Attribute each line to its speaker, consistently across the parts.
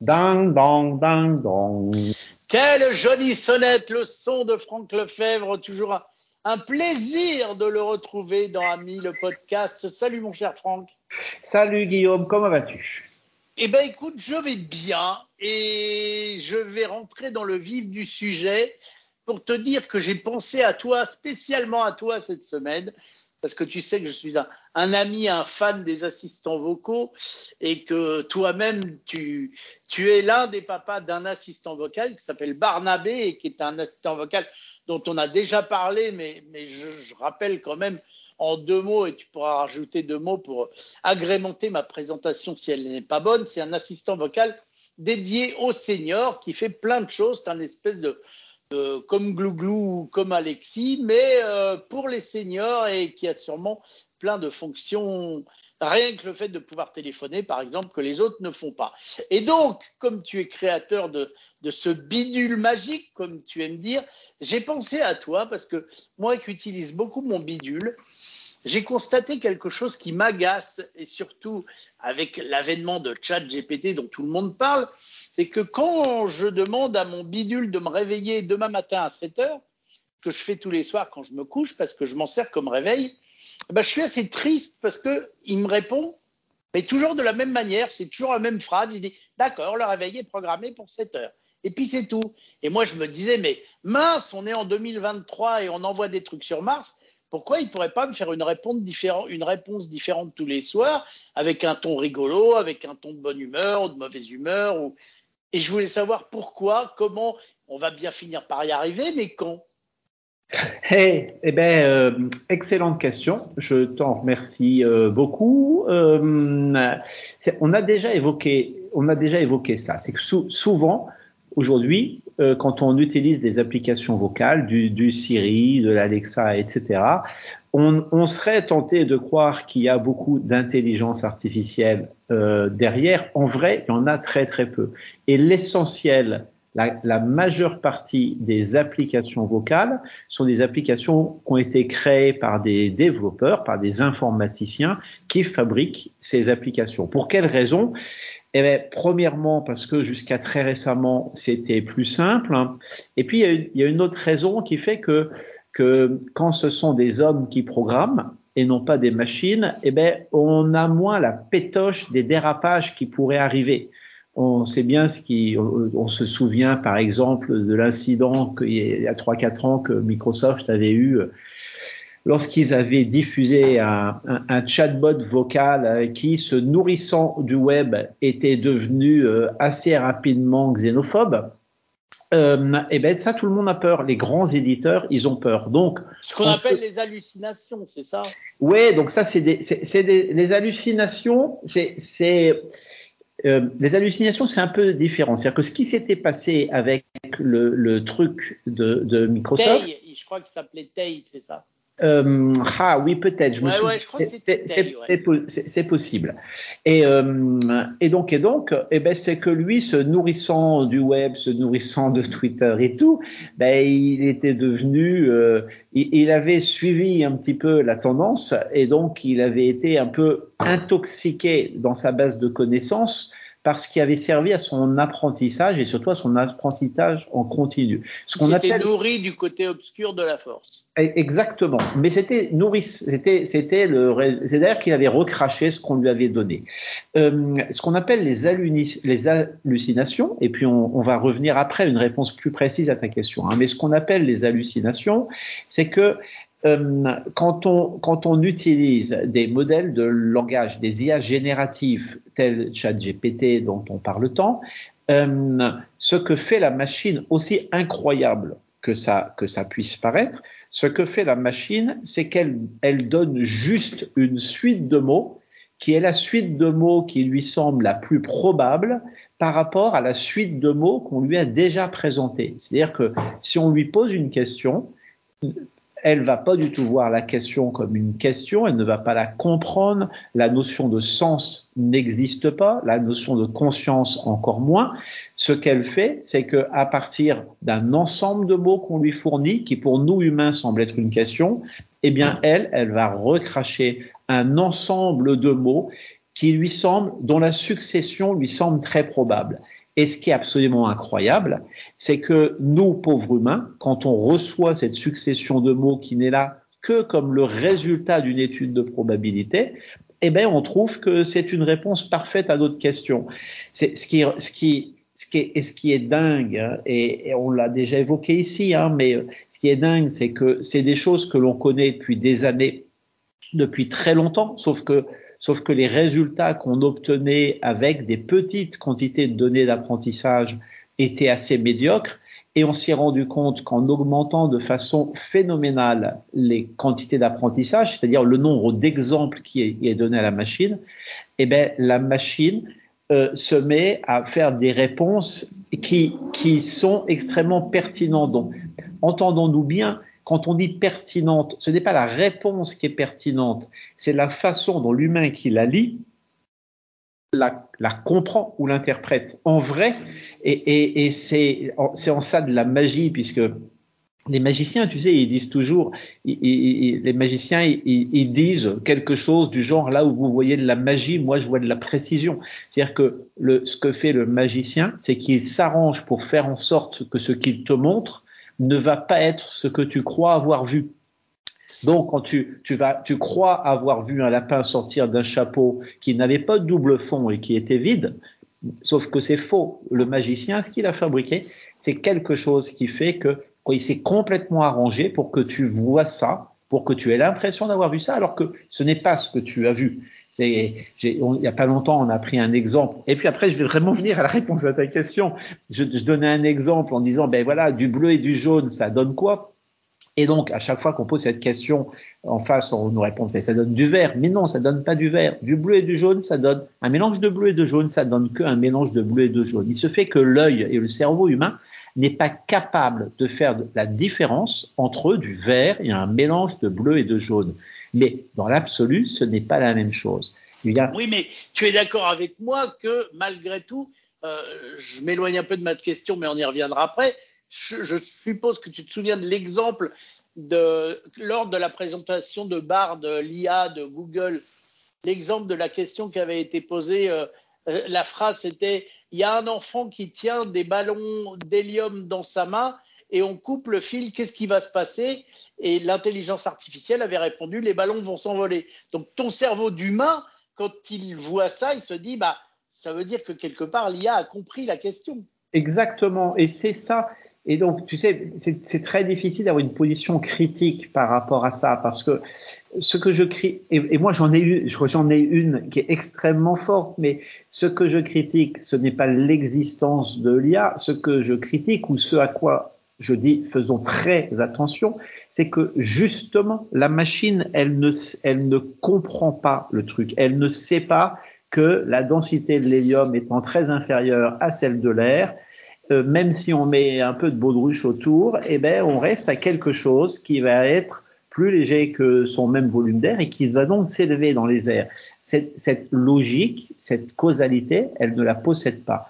Speaker 1: Ding, dong, ding, dong.
Speaker 2: Quelle jolie sonnette, le son de Franck Lefebvre, toujours un, un plaisir de le retrouver dans Ami le podcast. Salut mon cher Franck.
Speaker 1: Salut Guillaume, comment vas-tu?
Speaker 2: Eh ben écoute, je vais bien et je vais rentrer dans le vif du sujet pour te dire que j'ai pensé à toi, spécialement à toi cette semaine, parce que tu sais que je suis un, ami, un fan des assistants vocaux et que toi-même, tu, es l'un des papas d'un assistant vocal qui s'appelle Barnabé et qui est un assistant vocal dont on a déjà parlé, mais, mais je, je rappelle quand même en deux mots, et tu pourras rajouter deux mots pour agrémenter ma présentation si elle n'est pas bonne. C'est un assistant vocal dédié aux seniors qui fait plein de choses. C'est un espèce de, de comme Glouglou ou comme Alexis, mais euh, pour les seniors et qui a sûrement plein de fonctions. Rien que le fait de pouvoir téléphoner, par exemple, que les autres ne font pas. Et donc, comme tu es créateur de, de ce bidule magique, comme tu aimes dire, j'ai pensé à toi parce que moi qui utilise beaucoup mon bidule, j'ai constaté quelque chose qui m'agace et surtout avec l'avènement de chat GPT dont tout le monde parle, c'est que quand je demande à mon bidule de me réveiller demain matin à 7 heures, que je fais tous les soirs quand je me couche parce que je m'en sers comme réveil, eh ben, je suis assez triste parce que il me répond, mais toujours de la même manière, c'est toujours la même phrase. Il dit D'accord, le réveil est programmé pour 7 heures. Et puis c'est tout. Et moi, je me disais Mais mince, on est en 2023 et on envoie des trucs sur Mars. Pourquoi il ne pourrait pas me faire une réponse, différente, une réponse différente tous les soirs, avec un ton rigolo, avec un ton de bonne humeur ou de mauvaise humeur ou... Et je voulais savoir pourquoi, comment, on va bien finir par y arriver, mais quand?
Speaker 1: Eh ben, euh, excellente question. Je t'en remercie euh, beaucoup. Euh, on a déjà évoqué, on a déjà évoqué ça. C'est que sou souvent, aujourd'hui, quand on utilise des applications vocales, du Siri, de l'Alexa, etc., on, on, serait tenté de croire qu'il y a beaucoup d'intelligence artificielle euh, derrière. En vrai, il y en a très très peu. Et l'essentiel la, la, majeure partie des applications vocales sont des applications qui ont été créées par des développeurs, par des informaticiens qui fabriquent ces applications. Pour quelles raisons eh bien, premièrement, parce que jusqu'à très récemment, c'était plus simple. Et puis, il y, a une, il y, a une, autre raison qui fait que, que quand ce sont des hommes qui programment et non pas des machines, eh bien, on a moins la pétoche des dérapages qui pourraient arriver on sait bien ce qui, on, se souvient par exemple de l'incident qu'il y a 3-4 ans que Microsoft avait eu lorsqu'ils avaient diffusé un, chatbot vocal qui, se nourrissant du web, était devenu assez rapidement xénophobe. Euh, et ben ça, tout le monde a peur. Les grands éditeurs, ils ont peur. Donc,
Speaker 2: ce qu'on appelle peut... les hallucinations, c'est ça?
Speaker 1: Ouais, donc ça, c'est des, c'est des, les hallucinations, c'est, c'est euh, les hallucinations, c'est un peu différent. C'est-à-dire que ce qui s'était passé avec le, le truc de, de Microsoft.
Speaker 2: Tay, je crois que ça s'appelait Tay, c'est ça.
Speaker 1: Euh, ah oui, peut-être. Je
Speaker 2: ouais,
Speaker 1: me
Speaker 2: ouais, je crois que
Speaker 1: c'est ouais. possible. Et, euh, et donc, et donc, eh ben, c'est que lui, se nourrissant du web, se nourrissant de Twitter et tout, ben, il était devenu, euh, il, il, avait suivi un petit peu la tendance et donc il avait été un peu intoxiqué dans sa base de connaissances parce qu'il avait servi à son apprentissage et surtout à son apprentissage en continu.
Speaker 2: Ce qu'on appelle nourri du côté obscur de la force.
Speaker 1: Exactement. Mais c'était nourri, c'était, c'était le, c'est d'ailleurs qu'il avait recraché ce qu'on lui avait donné. Euh, ce qu'on appelle les, hallucinations, et puis on, on, va revenir après une réponse plus précise à ta question. Hein, mais ce qu'on appelle les hallucinations, c'est que quand, on, quand on utilise des modèles de langage, des IA génératifs tels ChatGPT dont on parle tant, euh, ce que fait la machine, aussi incroyable que ça, que ça puisse paraître, ce que fait la machine, c'est qu'elle elle donne juste une suite de mots qui est la suite de mots qui lui semble la plus probable par rapport à la suite de mots qu'on lui a déjà présentée. C'est-à-dire que si on lui pose une question, elle va pas du tout voir la question comme une question, elle ne va pas la comprendre, la notion de sens n'existe pas, la notion de conscience encore moins. Ce qu'elle fait, c'est que à partir d'un ensemble de mots qu'on lui fournit, qui pour nous humains semble être une question, eh bien elle, elle va recracher un ensemble de mots qui lui semble, dont la succession lui semble très probable. Et ce qui est absolument incroyable, c'est que nous, pauvres humains, quand on reçoit cette succession de mots qui n'est là que comme le résultat d'une étude de probabilité, eh ben, on trouve que c'est une réponse parfaite à notre question. C'est ce qui, ce ce qui est, et ce qui est dingue, hein, et, on l'a déjà évoqué ici, hein, mais ce qui est dingue, c'est que c'est des choses que l'on connaît depuis des années, depuis très longtemps, sauf que sauf que les résultats qu'on obtenait avec des petites quantités de données d'apprentissage étaient assez médiocres et on s'est rendu compte qu'en augmentant de façon phénoménale les quantités d'apprentissage, c'est-à-dire le nombre d'exemples qui est, donné à la machine, eh ben la machine euh, se met à faire des réponses qui, qui sont extrêmement pertinentes. Donc, entendons-nous bien, quand on dit pertinente, ce n'est pas la réponse qui est pertinente, c'est la façon dont l'humain qui la lit la, comprend ou l'interprète. En vrai, et, c'est en ça de la magie, puisque les magiciens, tu sais, ils disent toujours, les magiciens, ils, disent quelque chose du genre là où vous voyez de la magie, moi je vois de la précision. C'est-à-dire que ce que fait le magicien, c'est qu'il s'arrange pour faire en sorte que ce qu'il te montre ne va pas être ce que tu crois avoir vu. Donc, quand tu, tu, vas, tu crois avoir vu un lapin sortir d'un chapeau qui n'avait pas de double fond et qui était vide, sauf que c'est faux. Le magicien, ce qu'il a fabriqué, c'est quelque chose qui fait que il s'est complètement arrangé pour que tu vois ça, pour que tu aies l'impression d'avoir vu ça, alors que ce n'est pas ce que tu as vu. il n'y a pas longtemps, on a pris un exemple. Et puis après, je vais vraiment venir à la réponse à ta question. Je, je donnais un exemple en disant, ben voilà, du bleu et du jaune, ça donne quoi? Et donc, à chaque fois qu'on pose cette question en face, on nous répond que ça donne du vert. Mais non, ça donne pas du vert. Du bleu et du jaune, ça donne un mélange de bleu et de jaune, ça donne qu'un mélange de bleu et de jaune. Il se fait que l'œil et le cerveau humain n'est pas capable de faire la différence entre du vert et un mélange de bleu et de jaune. Mais dans l'absolu, ce n'est pas la même chose.
Speaker 2: Oui, mais tu es d'accord avec moi que malgré tout, euh, je m'éloigne un peu de ma question, mais on y reviendra après je, suppose que tu te souviens de l'exemple de, lors de la présentation de Bard, l'IA de Google, l'exemple de la question qui avait été posée. Euh, la phrase c'était il y a un enfant qui tient des ballons d'hélium dans sa main et on coupe le fil, qu'est-ce qui va se passer? Et l'intelligence artificielle avait répondu les ballons vont s'envoler. Donc ton cerveau d'humain, quand il voit ça, il se dit bah ça veut dire que quelque part l'IA a compris la question.
Speaker 1: Exactement, et c'est ça. Et donc, tu sais, c'est très difficile d'avoir une position critique par rapport à ça, parce que ce que je crie, et, moi j'en ai eu, j'en ai une qui est extrêmement forte, mais ce que je critique, ce n'est pas l'existence de l'IA. Ce que je critique ou ce à quoi je dis faisons très attention, c'est que justement la machine, elle ne, elle ne comprend pas le truc, elle ne sait pas que la densité de l'hélium étant très inférieure à celle de l'air, euh, même si on met un peu de baudruche autour, eh ben, on reste à quelque chose qui va être plus léger que son même volume d'air et qui va donc s'élever dans les airs. Cette, logique, cette causalité, elle ne la possède pas.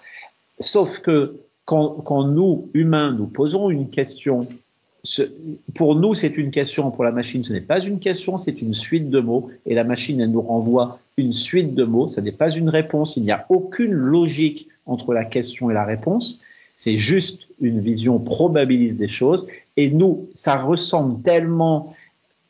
Speaker 1: Sauf que quand, nous, humains, nous posons une question, pour nous, c'est une question, pour la machine, ce n'est pas une question, c'est une suite de mots, et la machine, elle nous renvoie une suite de mots, ce n'est pas une réponse, il n'y a aucune logique entre la question et la réponse, c'est juste une vision probabiliste des choses. Et nous, ça ressemble tellement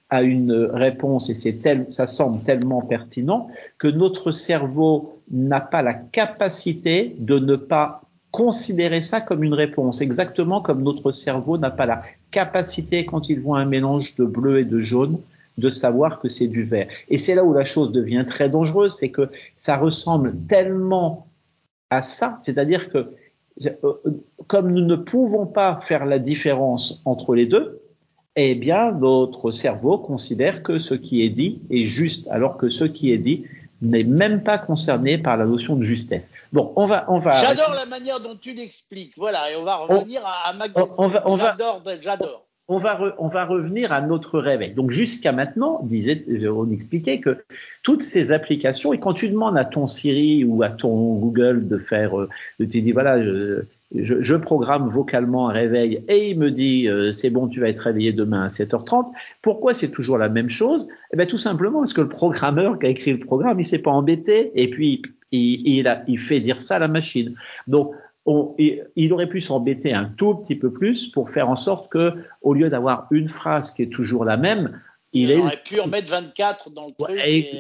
Speaker 1: à une réponse et c'est tel, ça semble tellement pertinent que notre cerveau n'a pas la capacité de ne pas considérer ça comme une réponse, exactement comme notre cerveau n'a pas la capacité quand il voit un mélange de bleu et de jaune de savoir que c'est du vert. Et c'est là où la chose devient très dangereuse, c'est que ça ressemble tellement à ça, c'est-à-dire que euh, comme nous ne pouvons pas faire la différence entre les deux, eh bien, notre cerveau considère que ce qui est dit est juste, alors que ce qui est dit n'est même pas concerné par la notion de justesse.
Speaker 2: Bon, on va, on va. J'adore la manière dont tu l'expliques. Voilà, et on va revenir à, ma question. J'adore, j'adore
Speaker 1: on va, on va revenir à notre réveil. Donc jusqu'à maintenant, disait, on expliquait que toutes ces applications, et quand tu demandes à ton Siri ou à ton Google de faire, euh, de te dire voilà, je, je, programme vocalement un réveil et il me dit euh, c'est bon, tu vas être réveillé demain à 7h30. Pourquoi c'est toujours la même chose? Eh bien tout simplement parce que le programmeur qui a écrit le programme, il s'est pas embêté et puis il, il, a, il fait dire ça à la machine. Donc il aurait pu s'embêter un tout petit peu plus pour faire en sorte que, au lieu d'avoir une phrase qui est toujours la même,
Speaker 2: il, aurait pu en mettre 24 dans le truc.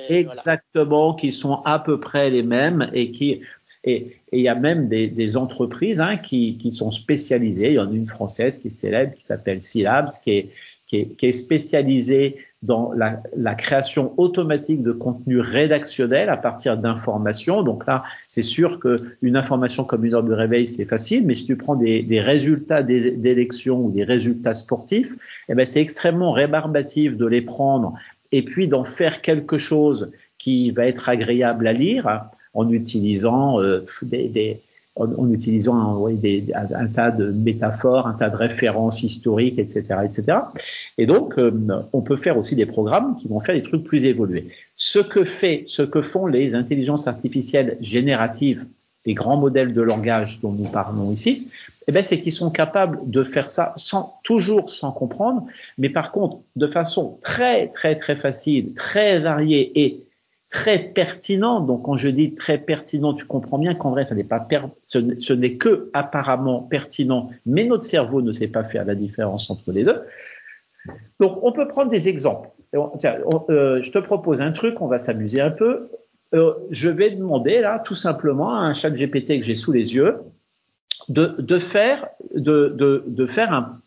Speaker 1: exactement, qui sont à peu près les mêmes et qui et il y a même des, des entreprises hein, qui, qui, sont spécialisées. Il y en a une française qui est célèbre, qui s'appelle Syllabs, qui est, qui est, qui est spécialisée dans la, la, création automatique de contenu rédactionnel à partir d'informations. Donc là, c'est sûr qu'une information comme une heure de réveil, c'est facile, mais si tu prends des, des résultats d'élections ou des résultats sportifs, eh ben c'est extrêmement rébarbatif de les prendre et puis d'en faire quelque chose qui va être agréable à lire en utilisant euh, des, utilisant un, tas de métaphores, un tas de références historiques, etc., etc. Et donc, euh, on peut faire aussi des programmes qui vont faire des trucs plus évolués. Ce que fait, ce que font les intelligences artificielles génératives, les grands modèles de langage dont nous parlons ici, eh ben, c'est qu'ils sont capables de faire ça sans toujours sans comprendre, mais par contre de façon très très très facile, très variée et très pertinent. Donc, quand je dis très pertinent, tu comprends bien qu'en vrai, ça n'est pas ce n'est que apparemment pertinent, mais notre cerveau ne sait pas faire la différence entre les deux. Donc, on peut prendre des exemples. Tiens, euh, je te propose un truc, on va s'amuser un peu. Euh, je vais demander là, tout simplement, à un chat GPT que j'ai sous les yeux, de, de faire, de, de, de faire un.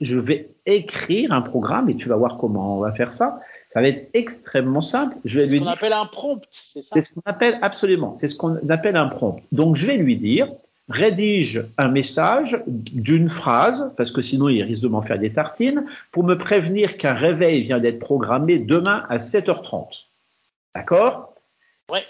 Speaker 1: Je vais écrire un programme et tu vas voir comment on va faire ça ça va être extrêmement simple.
Speaker 2: Je vais lui ce qu'on appelle un prompt, c'est ça
Speaker 1: C'est ce qu'on appelle absolument. C'est ce qu'on appelle un prompt. Donc je vais lui dire rédige un message d'une phrase, parce que sinon il risque de m'en faire des tartines, pour me prévenir qu'un réveil vient d'être programmé demain à 7h30. D'accord?
Speaker 2: Ouais.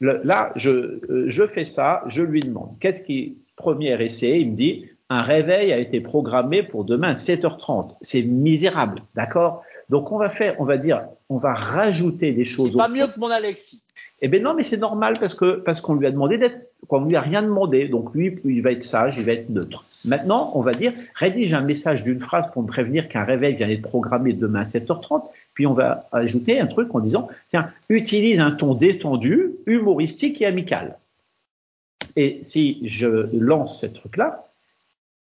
Speaker 1: là, je, euh, je fais ça, je lui demande, qu'est-ce qui, premier essai, il me dit, un réveil a été programmé pour demain à 7h30. C'est misérable, d'accord? Donc on va faire, on va dire, on va rajouter des choses.
Speaker 2: C'est pas mieux que mon Alexis.
Speaker 1: Eh ben non, mais c'est normal parce que parce qu'on lui a demandé d'être, qu'on lui a rien demandé. Donc lui, il va être sage, il va être neutre. Maintenant, on va dire rédige un message d'une phrase pour me prévenir qu'un réveil vient d'être programmé demain à 7h30. Puis on va ajouter un truc en disant tiens, utilise un ton détendu, humoristique et amical. Et si je lance ce truc-là,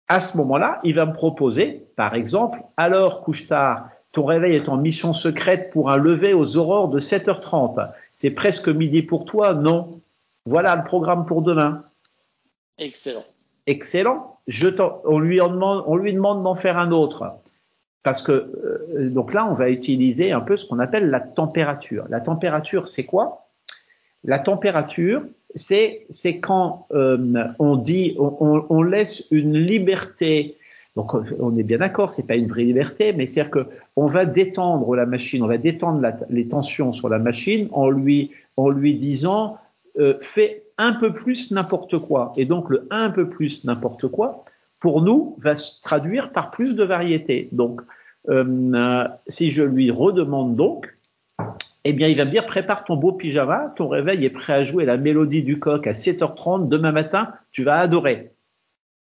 Speaker 1: à ce moment-là, il va me proposer, par exemple, alors couche-tard, ton réveil est en mission secrète pour un lever aux aurores de 7h30. C'est presque midi pour toi, non? Voilà le programme pour demain.
Speaker 2: Excellent.
Speaker 1: Excellent. Je on, lui demande, on lui demande d'en faire un autre. Parce que, euh, donc là, on va utiliser un peu ce qu'on appelle la température. La température, c'est quoi? La température, c'est quand euh, on dit, on, on, laisse une liberté donc on est bien d'accord, c'est pas une vraie liberté, mais c'est-à-dire que on va détendre la machine, on va détendre les tensions sur la machine en lui disant euh, fais un peu plus n'importe quoi. Et donc le un peu plus n'importe quoi pour nous va se traduire par plus de variété. Donc euh, si je lui redemande donc, eh bien, il va me dire, prépare ton beau pyjama, ton réveil est prêt à jouer la mélodie du coq à 7h30 demain matin, tu vas adorer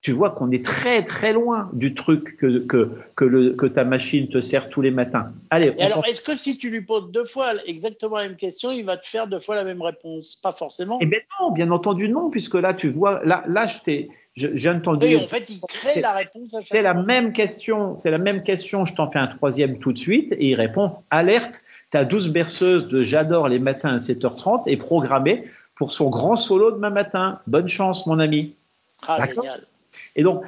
Speaker 1: tu vois qu'on est très très loin du truc que, que, que, le, que ta machine te sert tous les matins.
Speaker 2: Allez. Et alors, est-ce que si tu lui poses deux fois exactement la même question, il va te faire deux fois la même réponse? Pas forcément.
Speaker 1: Eh bien non, bien entendu non, puisque là tu vois, là, là je t'ai, j'ai entendu.
Speaker 2: Oui, en fait, il crée la réponse à chaque
Speaker 1: C'est la même question, c'est la même question. Je t'en fais un troisième tout de suite et il répond alerte. Ta douce berceuse de j'adore les matins à 7h30 est programmée pour son grand solo demain matin. Bonne chance, mon ami.
Speaker 2: Ah, génial.
Speaker 1: Et donc,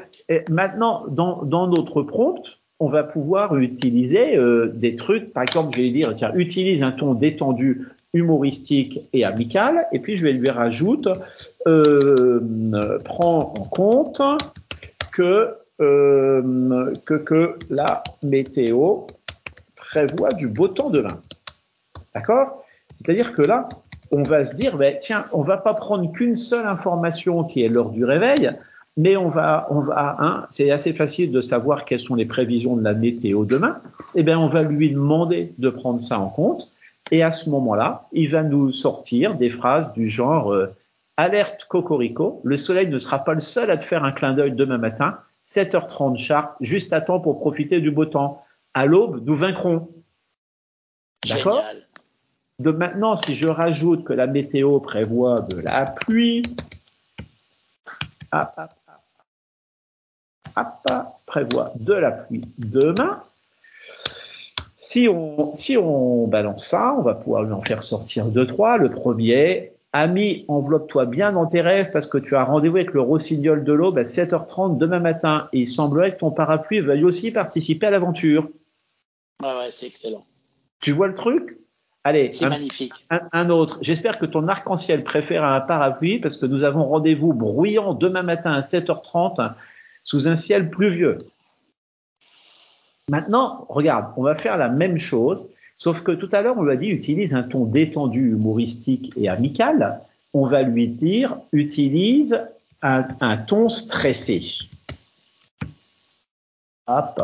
Speaker 1: maintenant, dans, dans, notre prompt, on va pouvoir utiliser euh, des trucs. Par exemple, je vais lui dire, tiens, utilise un ton détendu, humoristique et amical. Et puis, je vais lui rajouter, euh, prends en compte que, euh, que, que la météo prévoit du beau temps demain. D'accord? C'est-à-dire que là, on va se dire, ben, tiens, on va pas prendre qu'une seule information qui est l'heure du réveil, mais on va, on va, hein, c'est assez facile de savoir quelles sont les prévisions de la météo demain. Eh bien, on va lui demander de prendre ça en compte. Et à ce moment-là, il va nous sortir des phrases du genre euh, alerte cocorico, le soleil ne sera pas le seul à te faire un clin d'œil demain matin, 7h30 char, juste à temps pour profiter du beau temps. À l'aube, nous vaincrons. D'accord? De maintenant, si je rajoute que la météo prévoit de la pluie, hop, hop, hop, prévoit de la pluie demain. Si on, si on balance ça, on va pouvoir lui en faire sortir deux, trois. Le premier, Ami, enveloppe-toi bien dans tes rêves parce que tu as rendez-vous avec le rossignol de l'aube à 7h30 demain matin. Et il semblerait que ton parapluie veuille aussi participer à l'aventure.
Speaker 2: Ouais, ouais, c'est excellent.
Speaker 1: Tu vois le truc? Allez,
Speaker 2: C'est
Speaker 1: un,
Speaker 2: magnifique.
Speaker 1: un- un autre. J'espère que ton arc-en-ciel préfère un parapluie parce que nous avons rendez-vous bruyant demain matin à 7h30 sous un ciel pluvieux. Maintenant, regarde, on va faire la même chose, sauf que tout à l'heure, on lui a dit utilise un ton détendu, humoristique et amical. On va lui dire utilise un, ton stressé. Hop.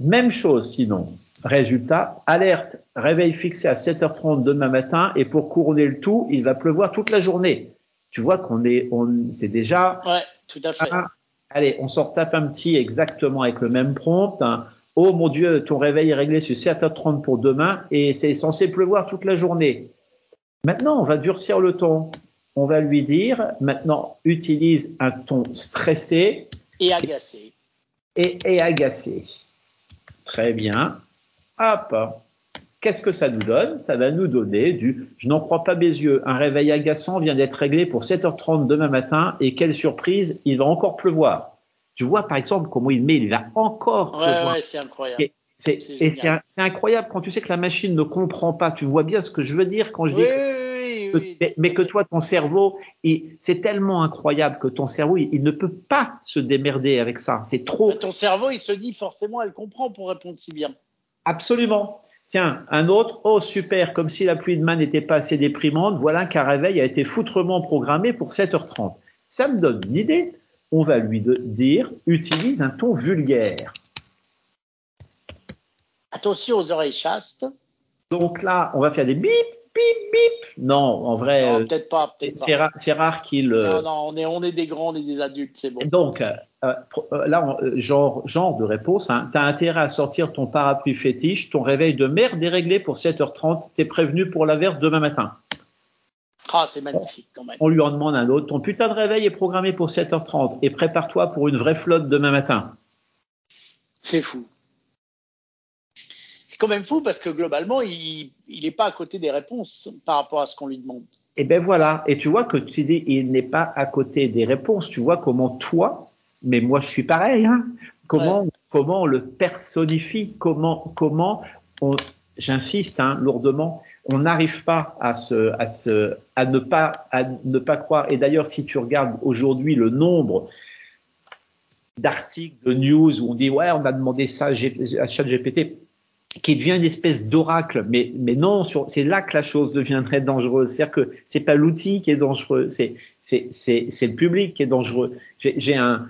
Speaker 1: Même chose sinon. Résultat, alerte, réveil fixé à 7h30 demain matin et pour couronner le tout, il va pleuvoir toute la journée. Tu vois qu'on est, on, c'est déjà
Speaker 2: Ouais, tout à fait.
Speaker 1: allez, on s'en tape un petit exactement avec le même prompt. hein. Oh mon Dieu, ton réveil est réglé sur 7h30 pour demain et c'est censé pleuvoir toute la journée. Maintenant, on va durcir le ton. On va lui dire, maintenant, utilise un ton stressé
Speaker 2: Et agacé.
Speaker 1: et, et agacé. Très bien. Hop. Qu'est-ce que ça nous donne? Ça va nous donner du je n'en crois pas mes yeux. Un réveil agaçant vient d'être réglé pour 7h30 demain matin et quelle surprise, il va encore pleuvoir. Tu vois par exemple comment il met, il va encore
Speaker 2: Ouais,
Speaker 1: pleuvoir.
Speaker 2: ouais, c'est incroyable.
Speaker 1: Et C'est
Speaker 2: c'est
Speaker 1: et
Speaker 2: génial.
Speaker 1: c'est un- c'est incroyable quand tu sais que la machine ne comprend pas. Tu vois bien ce que je veux dire quand je
Speaker 2: Oui,
Speaker 1: dis
Speaker 2: oui, oui,
Speaker 1: que-
Speaker 2: oui,
Speaker 1: mais, mais que toi, ton cerveau, il- c'est tellement incroyable que ton cerveau, il, il ne peut pas se démerder avec ça. C'est trop.
Speaker 2: fait. Ton cerveau, il se dit forcément, elle comprend pour répondre si bien.
Speaker 1: Absolument. Tiens, un autre, oh super, comme si la pluie de main n'était pas assez déprimante, voilà qu'un réveil a été foutrement programmé pour 7h30. Ça me donne une idée. On va lui dire, utilise un ton vulgaire.
Speaker 2: Attention aux oreilles chastes.
Speaker 1: Donc là, on va faire des bip, bip, bip. Non, en vrai,
Speaker 2: Non,
Speaker 1: euh,
Speaker 2: peut-être pas, peut-être
Speaker 1: c'est
Speaker 2: pas.
Speaker 1: ra- c'est rare qu'il. euh,
Speaker 2: Non, non, on est, on est des grands, on est des adultes, c'est bon.
Speaker 1: Donc, euh, là, genre, genre de réponse, hein, tu as intérêt à sortir ton parapluie fétiche, ton réveil de merde est réglé pour 7h30, t'es prévenu pour l'averse demain matin.
Speaker 2: Ah, c'est magnifique quand même.
Speaker 1: On lui en demande un autre, ton putain de réveil est programmé pour 7h30 et prépare-toi pour une vraie flotte demain matin.
Speaker 2: C'est fou. C'est quand même fou parce que globalement, il n'est pas à côté des réponses par rapport à ce qu'on lui demande.
Speaker 1: Et ben voilà, et tu vois que tu dis, il n'est pas à côté des réponses, tu vois comment toi, mais moi je suis pareil, hein, comment, comment on le personnifie, comment, comment on, j'insiste hein, lourdement, on n'arrive pas à se, à se, à ne pas, à ne pas croire. Et d'ailleurs, si tu regardes aujourd'hui le nombre d'articles, de news où on dit ouais, on a demandé ça à ChatGPT, qui devient une espèce d'oracle, mais mais non, c'est là que la chose deviendrait dangereuse. C'est-à-dire que c'est pas l'outil qui est dangereux, c'est c'est le public qui est dangereux. J'ai un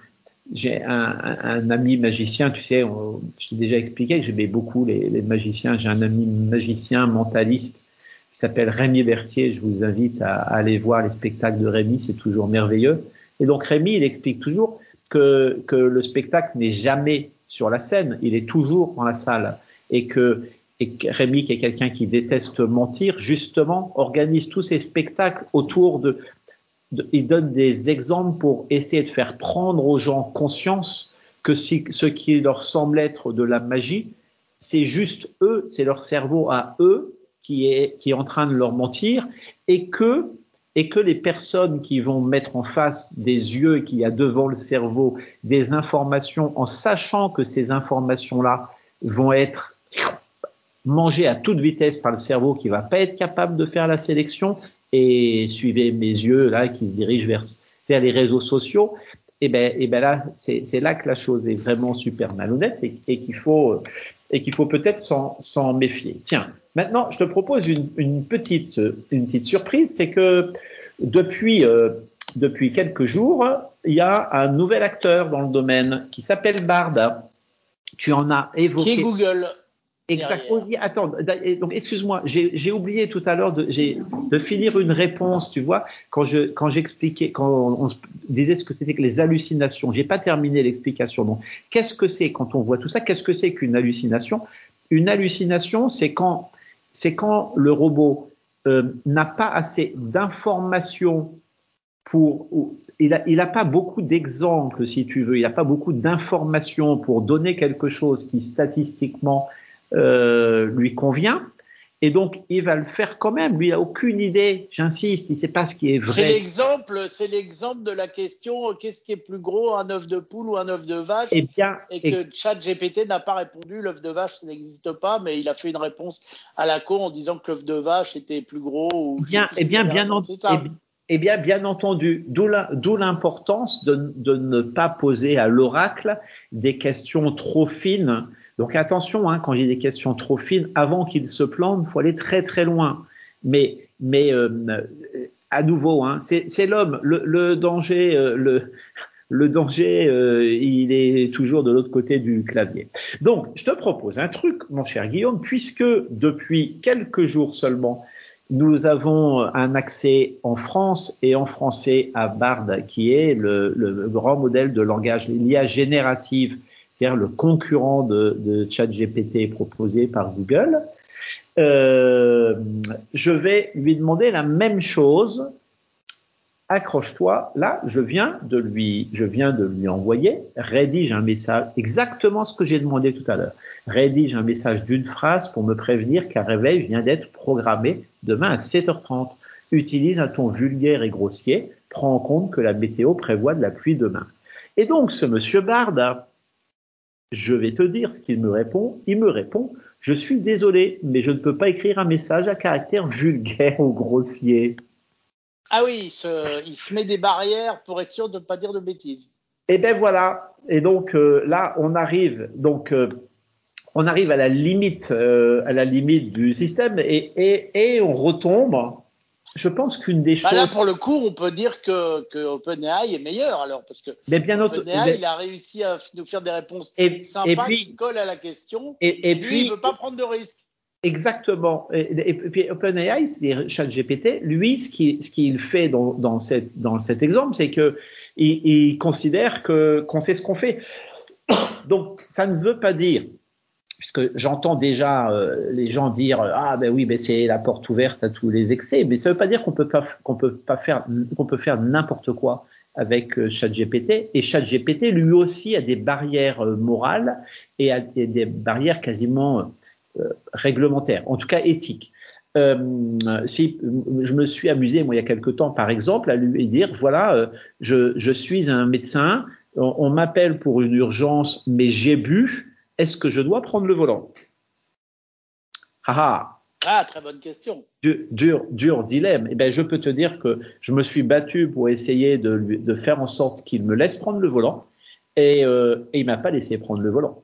Speaker 1: j'ai un, un, ami magicien, tu sais, je t'ai déjà expliqué que j'aimais beaucoup les, les magiciens. J'ai un ami magicien mentaliste qui s'appelle Rémi Berthier. Je vous invite à, à aller voir les spectacles de Rémi, c'est toujours merveilleux. Et donc Rémi, il explique toujours que, que le spectacle n'est jamais sur la scène, il est toujours dans la salle. Et que, et Rémi, qui est quelqu'un qui déteste mentir, justement, organise tous ses spectacles autour de, il donne des exemples pour essayer de faire prendre aux gens conscience que ce qui leur semble être de la magie, c'est juste eux, c'est leur cerveau à eux qui est, qui est en train de leur mentir et que, et que les personnes qui vont mettre en face des yeux qu'il y a devant le cerveau des informations en sachant que ces informations-là vont être mangées à toute vitesse par le cerveau qui va pas être capable de faire la sélection et suivez mes yeux là qui se dirigent vers, vers les réseaux sociaux et ben et ben là c'est là que la chose est vraiment super malhonnête et, qu'il faut et qu'il faut peut-être s'en s'en méfier. Tiens, maintenant je te propose une, une petite une petite surprise, c'est que depuis euh, depuis quelques jours, il y a un nouvel acteur dans le domaine qui s'appelle Bard. Tu en as évoqué.
Speaker 2: Qui est Google?
Speaker 1: Exactement. Attends, donc excuse-moi, j'ai oublié tout à l'heure de, finir une réponse, tu vois, quand je quand j'expliquais, quand on, on disait ce que c'était que les hallucinations. J'ai pas terminé l'explication. Donc, qu'est-ce que c'est quand on voit tout ça? Qu'est-ce que c'est qu'une hallucination? Une hallucination, c'est quand c'est quand le robot euh, n'a pas assez d'informations pour, il n'a il a pas beaucoup d'exemples, si tu veux, il n'a pas beaucoup d'informations pour donner quelque chose qui statistiquement lui convient. Et donc, il va le faire quand même. Lui, il n'a aucune idée, j'insiste, il ne sait pas ce qui est vrai.
Speaker 2: C'est l'exemple, c'est l'exemple de la question qu'est-ce qui est plus gros, un œuf de poule ou un œuf de vache?
Speaker 1: Eh bien,
Speaker 2: Et que ChatGPT n'a pas répondu, l'œuf de vache, n'existe pas, mais il a fait une réponse à la con en disant que l'œuf de vache était plus gros. Ou
Speaker 1: bien, eh bien, bien, entendu. Eh bien, bien entendu, d'où l'importance de, de, ne pas poser à l'oracle des questions trop fines donc attention, hein, quand j'ai des questions trop fines, avant qu'il se plante, il faut aller très très loin. Mais, mais euh, à nouveau, hein, c'est l'homme. Le, danger, euh, le, le danger, euh, il est toujours de l'autre côté du clavier. Donc, je te propose un truc, mon cher Guillaume, puisque depuis quelques jours seulement, nous avons un accès en France et en français à Bard, qui est le, le grand modèle de langage, l'IA générative c'est-à-dire le concurrent de, ChatGPT proposé par Google, euh, je vais lui demander la même chose. Accroche-toi, là, je viens de lui, je viens de lui envoyer, rédige un message, exactement ce que j'ai demandé tout à l'heure. Rédige un message d'une phrase pour me prévenir qu'un réveil vient d'être programmé demain à 7h30. Utilise un ton vulgaire et grossier. Prends en compte que la météo prévoit de la pluie demain. Et donc, ce monsieur Bard je vais te dire ce qu'il me répond. Il me répond, je suis désolé, mais je ne peux pas écrire un message à caractère vulgaire ou grossier.
Speaker 2: Ah oui, il se, met des barrières pour être sûr de ne pas dire de bêtises.
Speaker 1: Et eh ben voilà. Et donc euh, là, on arrive donc euh, on arrive à la limite euh, à la limite du système et, et, et on retombe je pense qu'une des choses.
Speaker 2: Bah là, pour le coup, on peut dire que, que OpenAI est meilleur alors, parce que
Speaker 1: mais bien
Speaker 2: OpenAI, il a réussi à nous faire des réponses et, sympas puis, qui collent à la question.
Speaker 1: Et,
Speaker 2: lui,
Speaker 1: puis,
Speaker 2: il veut pas prendre de risques.
Speaker 1: Exactement. Et, puis OpenAI, c'est ChatGPT. Lui, ce qu'il ce qu'il fait dans, dans, cette, dans cet exemple, c'est que il, il considère que qu'on sait ce qu'on fait. Donc, ça ne veut pas dire puisque j'entends déjà euh, les gens dire ah ben oui ben c'est la porte ouverte à tous les excès mais ça veut pas dire qu'on peut pas qu'on peut pas faire qu'on peut faire n'importe quoi avec euh, ChatGPT. Et ChatGPT lui aussi a des barrières euh, morales et a des, barrières quasiment réglementaires en tout cas éthiques. Si je me suis amusé moi il y a quelque temps par exemple à lui dire voilà je, je suis un médecin on m'appelle pour une urgence mais j'ai bu est-ce que je dois prendre le volant?
Speaker 2: Ah, ah, très bonne question.
Speaker 1: Dur, dur, dilemme. Eh ben, je peux te dire que je me suis battu pour essayer de, de faire en sorte qu'il me laisse prendre le volant et, euh, et il m'a pas laissé prendre le volant.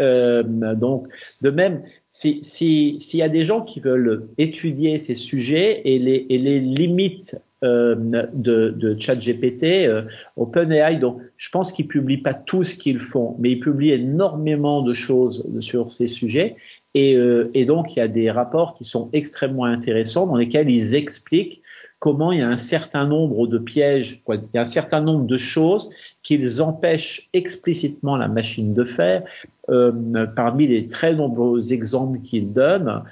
Speaker 1: Euh, donc, de même, s'il si, s'il y a des gens qui veulent étudier ces sujets et les, et les limites euh, de, ChatGPT, euh, OpenAI, donc je pense qu'ils publient pas tout ce qu'ils font, mais ils publient énormément de choses sur ces sujets. Et, euh, et donc, il y a des rapports qui sont extrêmement intéressants dans lesquels ils expliquent comment il y a un certain nombre de pièges, il y a un certain nombre de choses qu'ils empêchent explicitement la machine de faire. Parmi les très nombreux exemples qu'ils donnent,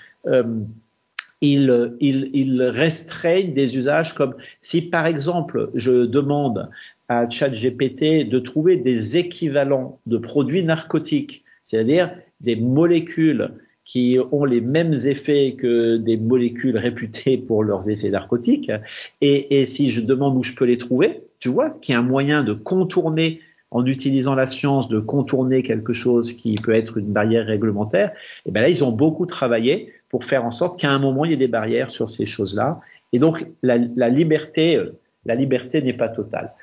Speaker 1: ils, ils, ils, restreignent des usages comme si par exemple je demande à ChatGPT de trouver des équivalents de produits narcotiques, c'est-à-dire des molécules qui ont les mêmes effets que des molécules réputées pour leurs effets narcotiques. Et, si je demande où je peux les trouver, tu vois qu'il y a un moyen de contourner en utilisant la science de contourner quelque chose qui peut être une barrière réglementaire, et bien là, ils ont beaucoup travaillé pour faire en sorte qu'à un moment, il y ait des barrières sur ces choses-là. Et donc, la, liberté, euh, la liberté n'est pas totale.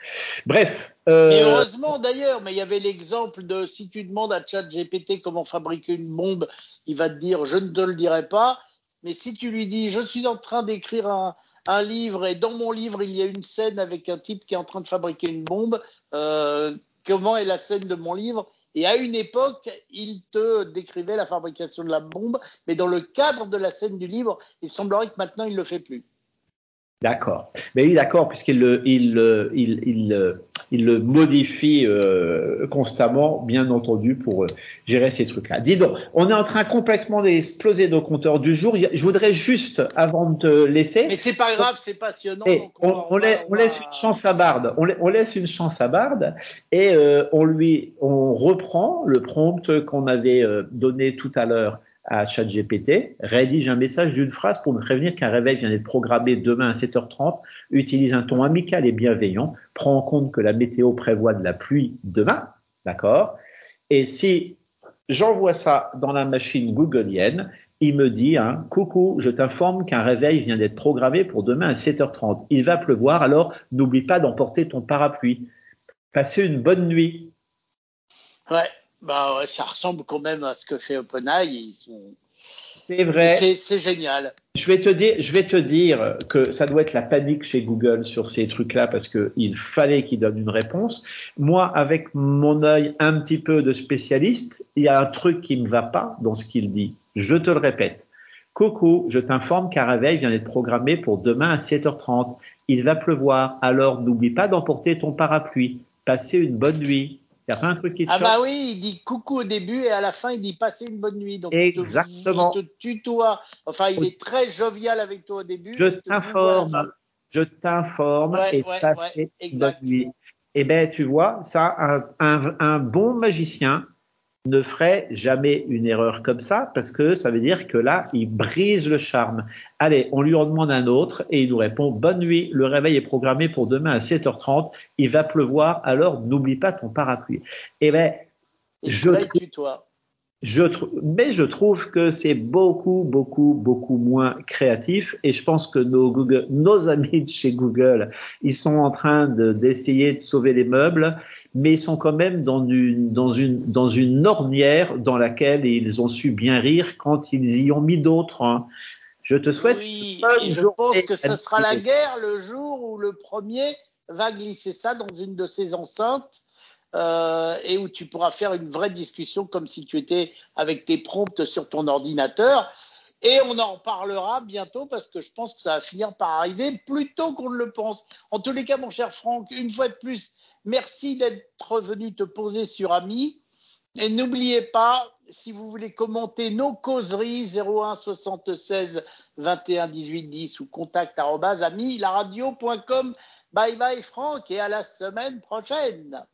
Speaker 1: Bref.
Speaker 2: Euh... Heureusement d'ailleurs, mais il y avait l'exemple de si tu demandes à ChatGPT comment fabriquer une bombe, il va te dire je ne te le dirai pas. Mais si tu lui dis je suis en train d'écrire un, un livre et dans mon livre il y a une scène avec un type qui est en train de fabriquer une bombe, euh, comment est la scène de mon livre? Et à une époque, il te décrivait la fabrication de la bombe, mais dans le cadre de la scène du livre, il semblerait que maintenant il ne le fait plus.
Speaker 1: D'accord. Mais oui, d'accord, puisqu'il il, il, il, il le modifie euh, constamment, bien entendu, pour euh, gérer ces trucs-là. Dis donc, on est en train complètement d'exploser nos compteurs du jour. Je voudrais juste, avant de te laisser...
Speaker 2: Mais c'est pas grave, c'est passionnant.
Speaker 1: on, laisse, une chance à Bard. On, laisse une chance à Bard et euh, on lui, on reprend le prompt qu'on avait donné tout à l'heure à ChatGPT, rédige un message d'une phrase pour me prévenir qu'un réveil vient d'être programmé demain à 7h30, utilise un ton amical et bienveillant, prend en compte que la météo prévoit de la pluie demain, d'accord? Et si j'envoie ça dans la machine googleienne, il me dit, hein, coucou, je t'informe qu'un réveil vient d'être programmé pour demain à 7h30. Il va pleuvoir, alors n'oublie pas d'emporter ton parapluie. Passez une bonne nuit.
Speaker 2: Bah ouais, ça ressemble quand même à ce que fait OpenAI. Ils sont.
Speaker 1: C'est vrai.
Speaker 2: C'est génial.
Speaker 1: Je vais te dire, je vais te dire que ça doit être la panique chez Google sur ces trucs-là parce qu'il fallait qu'ils donnent une réponse. Moi, avec mon œil un petit peu de spécialiste, il y a un truc qui me va pas dans ce qu'il dit. Je te le répète. Coucou, je t'informe qu'un réveil vient d'être programmé pour demain à 7h30. Il va pleuvoir, alors n'oublie pas d'emporter ton parapluie. Passez une bonne nuit. Il a un truc qui
Speaker 2: Ah bah oui, il dit coucou au début et à la fin il dit passez une bonne nuit. Donc
Speaker 1: Exactement.
Speaker 2: Il te, tutoie. Enfin, il est très jovial avec toi au début.
Speaker 1: Je t'informe. Je t'informe et passez une bonne nuit. Eh ben, tu vois, ça, un, un bon magicien, ne ferait jamais une erreur comme ça parce que ça veut dire que là, il brise le charme. Allez, on lui en demande un autre et il nous répond Bonne nuit, le réveil est programmé pour demain à 7h30, il va pleuvoir, alors n'oublie pas ton parapluie. Eh ben,
Speaker 2: je, toi.
Speaker 1: Je mais je trouve que c'est beaucoup, beaucoup, beaucoup moins créatif et je pense que nos, Google, nos amis de chez Google, ils sont en train d'essayer de, sauver les meubles, mais ils sont quand même dans une, dans une, dans une ornière dans laquelle ils ont su bien rire quand ils y ont mis d'autres. Hein. Je te souhaite.
Speaker 2: Oui, je pense que ce sera la guerre le jour où le premier va glisser ça dans une de ses enceintes euh, et où tu pourras faire une vraie discussion comme si tu étais avec tes prompts sur ton ordinateur. Et on en parlera bientôt parce que je pense que ça va finir par arriver plus tôt qu'on ne le pense. En tous les cas, mon cher Franck, une fois de plus, merci d'être venu te poser sur Ami. Et n'oubliez pas, si vous voulez commenter nos causeries, 01 76 21 18 10 ou contact la radio.com. Bye bye Franck et à la semaine prochaine.